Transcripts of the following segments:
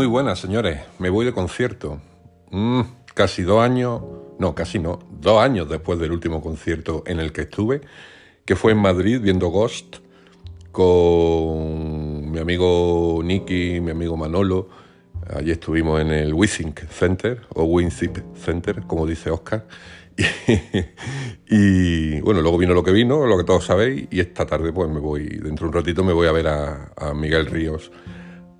Muy buenas, señores. Me voy de concierto. Mm, casi dos años, no, casi no, dos años después del último concierto en el que estuve, que fue en Madrid viendo Ghost con mi amigo Nicky, mi amigo Manolo. Allí estuvimos en el Wissink Center, o Winsip Center, como dice Oscar. Y, bueno, luego vino lo que vino, lo que todos sabéis, y esta tarde pues me voy, dentro de un ratito me voy a ver a Miguel Ríos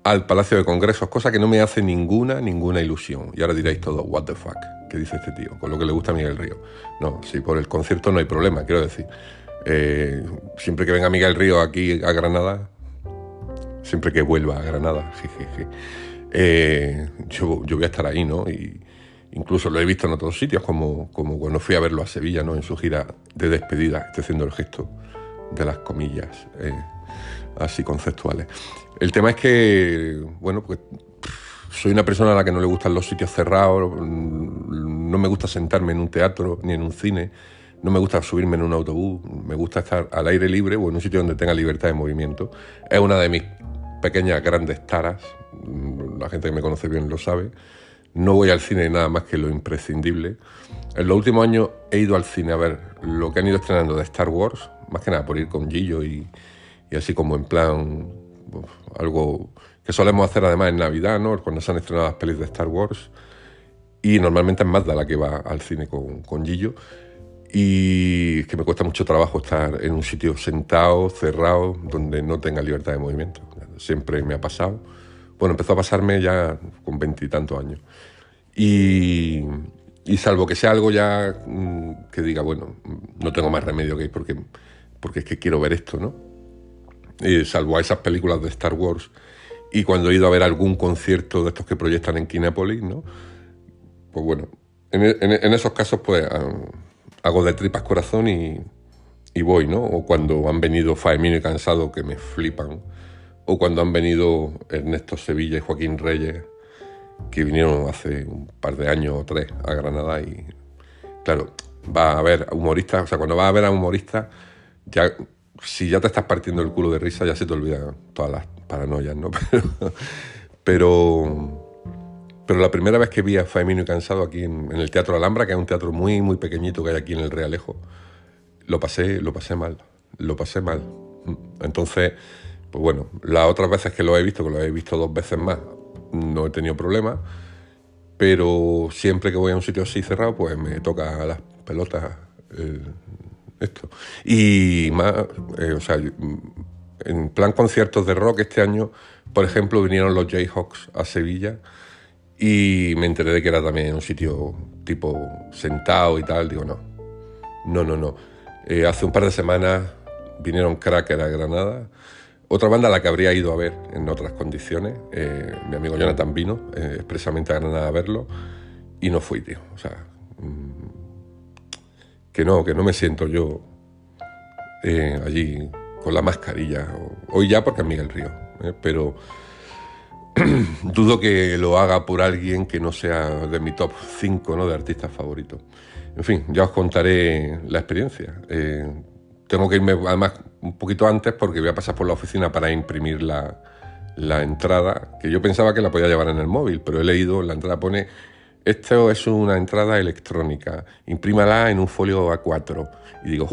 al Palacio de Congresos, cosa que no me hace ninguna, ninguna ilusión. Y ahora diréis todo, what the fuck, ¿qué dice este tío? Con lo que le gusta a Miguel Río. No, si por el concierto no hay problema, quiero decir. Eh, siempre que venga Miguel Río aquí a Granada, siempre que vuelva a Granada, eh, yo, yo, voy a estar ahí, ¿no? Y incluso lo he visto en otros sitios, como, como cuando fui a verlo a Sevilla, ¿no? En su gira de despedida, estoy haciendo el gesto de las comillas. Eh, así conceptuales. El tema es que, bueno, pues soy una persona a la que no le gustan los sitios cerrados, no me gusta sentarme en un teatro ni en un cine, no me gusta subirme en un autobús, me gusta estar al aire libre o en un sitio donde tenga libertad de movimiento. Es una de mis pequeñas grandes taras, la gente que me conoce bien lo sabe. No voy al cine nada más que lo imprescindible. En los últimos años he ido al cine a ver lo que han ido estrenando de Star Wars, más que nada por ir con Gillo y, y así como en plan algo que solemos hacer además en Navidad, ¿no? cuando se han estrenado las pelis de Star Wars. Y normalmente es Mazda la que va al cine con, con Gillo. Y que me cuesta mucho trabajo estar en un sitio sentado, cerrado, donde no tenga libertad de movimiento. Siempre me ha pasado. Bueno, empezó a pasarme ya con veintitantos años. Y, y, salvo que sea algo ya mm, que diga, bueno, no tengo más remedio que ir porque, porque es que quiero ver esto, ¿no? Eh, salvo a esas películas de Star Wars. Y cuando he ido a ver algún concierto de estos que proyectan en Kinépolis, ¿no? Pues bueno, en, esos casos pues ah, hago de tripas corazón y, y, voy, ¿no? O cuando han venido Faemino y Cansado, que me flipan. O cuando han venido Ernesto Sevilla y Joaquín Reyes, que vinieron hace un par de años o tres a Granada y, claro, va a ver humoristas, o sea, cuando va a ver a humoristas, ya si ya te estás partiendo el culo de risa, ya se te olvidan todas las paranoias, ¿no? Pero, pero, la primera vez que vi a Faemino y Cansado aquí en, el Teatro Alhambra, que es un teatro muy, muy pequeñito que hay aquí en el Realejo, lo pasé, lo pasé mal, lo pasé mal. Entonces, pues bueno, las otras veces que lo he visto, que lo he visto dos veces más, no he tenido problemas, pero siempre que voy a un sitio así cerrado, pues me toca las pelotas esto. Y más, eh, o sea, en plan conciertos de rock este año, por ejemplo, vinieron los Jayhawks a Sevilla y me enteré de que era también un sitio tipo sentado y tal. Digo, no, no, no, no. Eh, hace un par de semanas vinieron Cracker a Granada. Otra banda a la que habría ido a ver en otras condiciones, eh, mi amigo Jonathan vino expresamente a Granada a verlo y no fui, tío. O sea, que no, que no me siento yo eh, allí con la mascarilla. Hoy ya porque es Miguel Río, ¿eh? pero dudo que lo haga por alguien que no sea de mi top 5 ¿no? de artistas favoritos. En fin, ya os contaré la experiencia. Eh, tengo que irme además un poquito antes porque voy a pasar por la oficina para imprimir la, la entrada, que yo pensaba que la podía llevar en el móvil, pero he leído, la entrada pone esto es una entrada electrónica, imprímala en un folio A4. Y digo,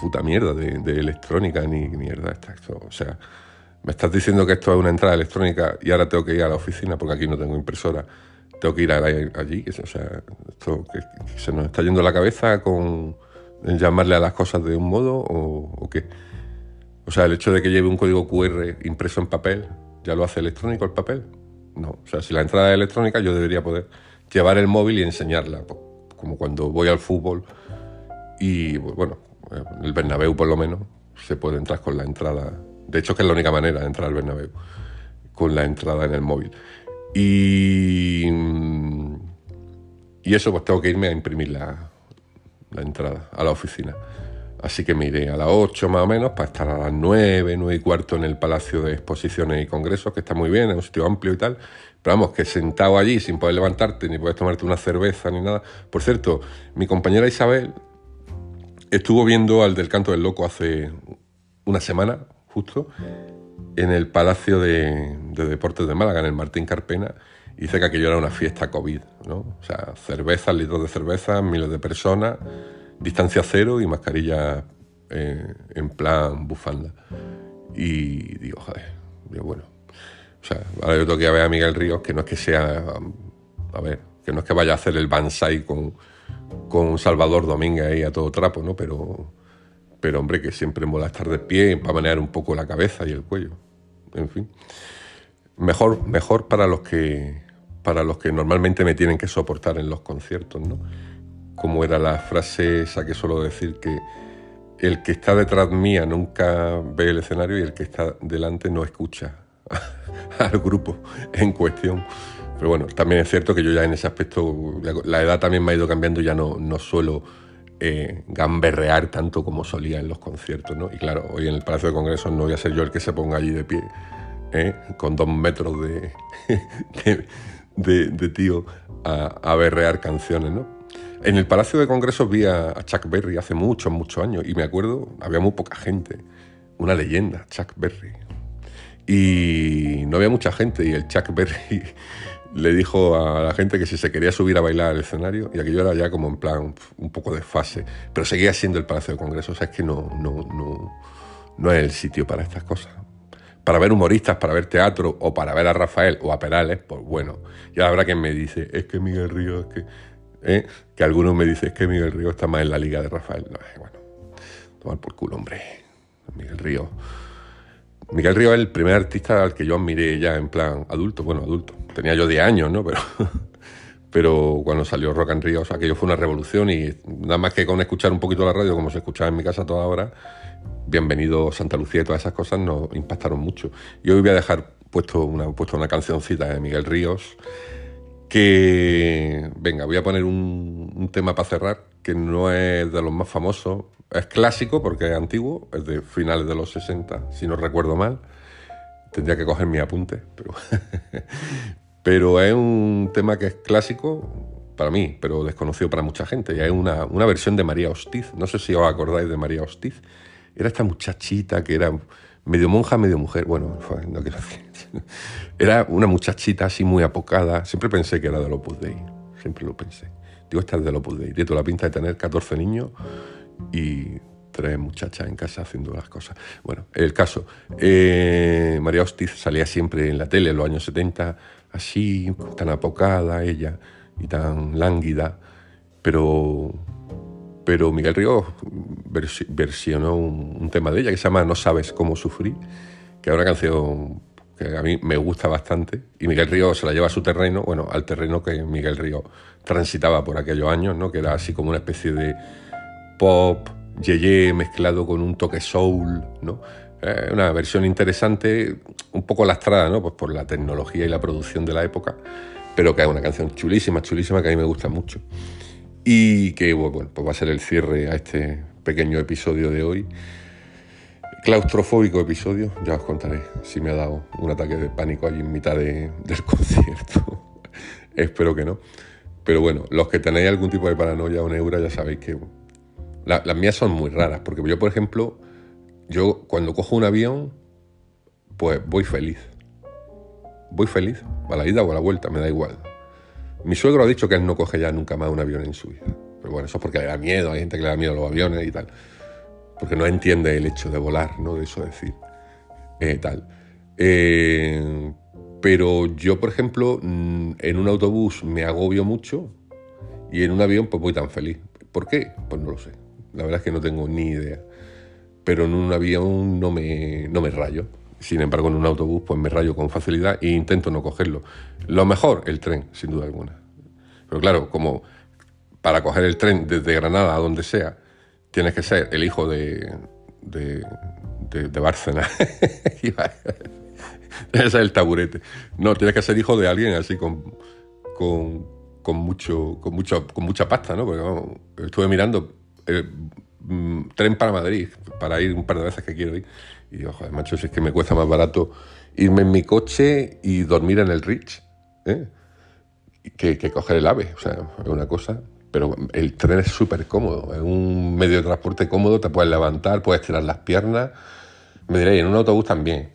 puta mierda de, electrónica, ni mierda esto. O sea, me estás diciendo que esto es una entrada electrónica y ahora tengo que ir a la oficina porque aquí no tengo impresora. Tengo que ir allí. O sea, esto se nos está yendo la cabeza con llamarle a las cosas de un modo o, o qué. O sea, el hecho de que lleve un código QR impreso en papel, ¿ya lo hace electrónico el papel? No. O sea, si la entrada es electrónica, yo debería poder llevar el móvil y enseñarla, como cuando voy al fútbol y bueno, en el Bernabéu por lo menos se puede entrar con la entrada, de hecho que es la única manera de entrar al Bernabéu, con la entrada en el móvil. Y, y eso pues tengo que irme a imprimir la, la entrada a la oficina. Así que me iré a las 8 más o menos para estar a las 9, 9 y cuarto en el Palacio de Exposiciones y Congresos, que está muy bien, es un sitio amplio y tal. Pero vamos, que sentado allí sin poder levantarte, ni poder tomarte una cerveza, ni nada. Por cierto, mi compañera Isabel estuvo viendo al del Canto del Loco hace una semana, justo, en el Palacio de, Deportes de Málaga, en el Martín Carpena, y dice que aquello era una fiesta COVID, ¿no? O sea, cerveza, litros de cerveza, miles de personas, distancia cero y mascarilla eh, en plan bufanda. Y digo, joder, digo, bueno. O sea, ahora yo tengo que ver a Miguel Ríos, que no es que sea, a ver, que no es que vaya a hacer el Bansai con, con Salvador Domínguez ahí a todo trapo, ¿no? Pero, pero hombre, que siempre mola estar de pie para manejar un poco la cabeza y el cuello. En fin. Mejor, mejor para los que para los que normalmente me tienen que soportar en los conciertos, ¿no? Como era la frase esa que suelo decir que el que está detrás mía nunca ve el escenario y el que está delante no escucha al grupo en cuestión. Pero bueno, también es cierto que yo ya en ese aspecto, la edad también me ha ido cambiando, ya no, no suelo eh, gamberrear tanto como solía en los conciertos, ¿no? Y claro, hoy en el Palacio de Congresos no voy a ser yo el que se ponga allí de pie, ¿eh? con dos metros de, de, tío a, berrear canciones, ¿no? En el Palacio de Congresos vi a, Chuck Berry hace muchos, muchos años y me acuerdo, había muy poca gente, una leyenda, Chuck Berry. Y no había mucha gente y el Chuck Berry le dijo a la gente que si se quería subir a bailar al escenario, y aquello era ya como en plan un poco de fase, pero seguía siendo el Palacio de Congresos, o sea, es que no, no, no, no es el sitio para estas cosas. Para ver humoristas, para ver teatro, o para ver a Rafael o a Perales, pues bueno, ya habrá quien me dice, es que Miguel Río, es que... ¿eh? Que algunos me dicen, que Miguel Río está más en la liga de Rafael. No, bueno, tomar por culo, hombre. Miguel Río Miguel Río es el primer artista al que yo admiré ya en plan adulto, bueno, adulto. Tenía yo 10 años, ¿no? Pero, pero cuando salió Rock and Río, o sea, aquello fue una revolución y nada más que con escuchar un poquito la radio, como se escuchaba en mi casa toda hora, Bienvenido Santa Lucía y todas esas cosas nos impactaron mucho. Y hoy voy a dejar puesto una, puesto una cancioncita de Miguel Ríos que, venga, voy a poner un, tema para cerrar, que no es de los más famosos, es clásico porque es antiguo, es de finales de los 60, si no recuerdo mal. Tendría que coger mi apunte, pero, pero es un tema que es clásico para mí, pero desconocido para mucha gente. Y es una, una versión de María Hostiz. No sé si os acordáis de María Hostiz. Era esta muchachita que era medio monja, medio mujer. Bueno, no quiero decir. Era una muchachita así muy apocada. Siempre pensé que era de Opus Dei. Siempre lo pensé. Digo, esta es de Opus Dei. Tiene toda la pinta de tener 14 niños y tres muchachas en casa haciendo las cosas. Bueno, el caso, eh, María Hostiz salía siempre en la tele en los años 70, así, tan apocada ella y tan lánguida, pero, pero Miguel Ríos versionó un, tema de ella que se llama No sabes cómo sufrir, que es una canción que a mí me gusta bastante, y Miguel Ríos se la lleva a su terreno, bueno, al terreno que Miguel Ríos transitaba por aquellos años, ¿no? que era así como una especie de pop, yeye mezclado con un toque soul, ¿no? Eh, una versión interesante, un poco lastrada, ¿no? Pues por la tecnología y la producción de la época, pero que es una canción chulísima, chulísima, que a mí me gusta mucho. Y que, bueno, pues va a ser el cierre a este pequeño episodio de hoy. Claustrofóbico episodio, ya os contaré si me ha dado un ataque de pánico allí en mitad del concierto. Espero que no. Pero bueno, los que tenéis algún tipo de paranoia o neura ya sabéis que las mías son muy raras, porque yo, por ejemplo, yo cuando cojo un avión, pues voy feliz. Voy feliz, a la ida o a la vuelta, me da igual. Mi suegro ha dicho que él no coge ya nunca más un avión en su vida. Pero bueno, eso es porque le da miedo, hay gente que le da miedo a los aviones y tal. Porque no entiende el hecho de volar, ¿no? De eso decir. Eh, tal. Eh, pero yo, por ejemplo, mm, en un autobús me agobio mucho y en un avión pues voy tan feliz. ¿Por qué? Pues no lo sé. La verdad es que no tengo ni idea. Pero en un avión no me, no me rayo. Sin embargo, en un autobús pues me rayo con facilidad e intento no cogerlo. Lo mejor, el tren, sin duda alguna. Pero claro, como para coger el tren desde Granada a donde sea, tienes que ser el hijo de, de, de, Bárcena. Ese es el taburete. No, tienes que ser hijo de alguien así con, con, con mucho, con, mucho, con mucha pasta, ¿no? Porque estuve mirando eh, mm, tren para Madrid, para ir un par de veces que quiero ir. Y digo, joder, macho, si es que me cuesta más barato irme en mi coche y dormir en el Rich, ¿eh? que, coger el AVE. O sea, es una cosa. Pero el tren es súper cómodo, es un medio de transporte cómodo, te puedes levantar, puedes tirar las piernas. Me diréis, en un autobús también.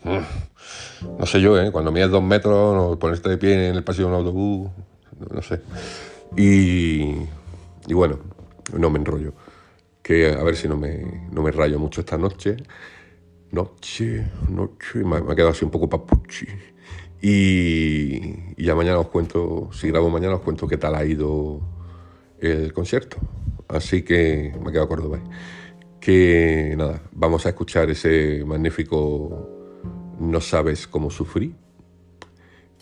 No sé yo, ¿eh? Cuando mides dos metros, no, ponerte de pie en el pasillo de un autobús, no sé. Y bueno, no me enrollo. A ver si no me, no me rayo mucho esta noche. Noche, noche, me, ha quedado así un poco papuchi. Y, y, ya mañana os cuento, si grabo mañana os cuento qué tal ha ido el concierto. Así que me ha quedado Córdoba. Que nada, vamos a escuchar ese magnífico No sabes cómo sufrí.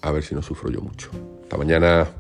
A ver si no sufro yo mucho. Hasta mañana.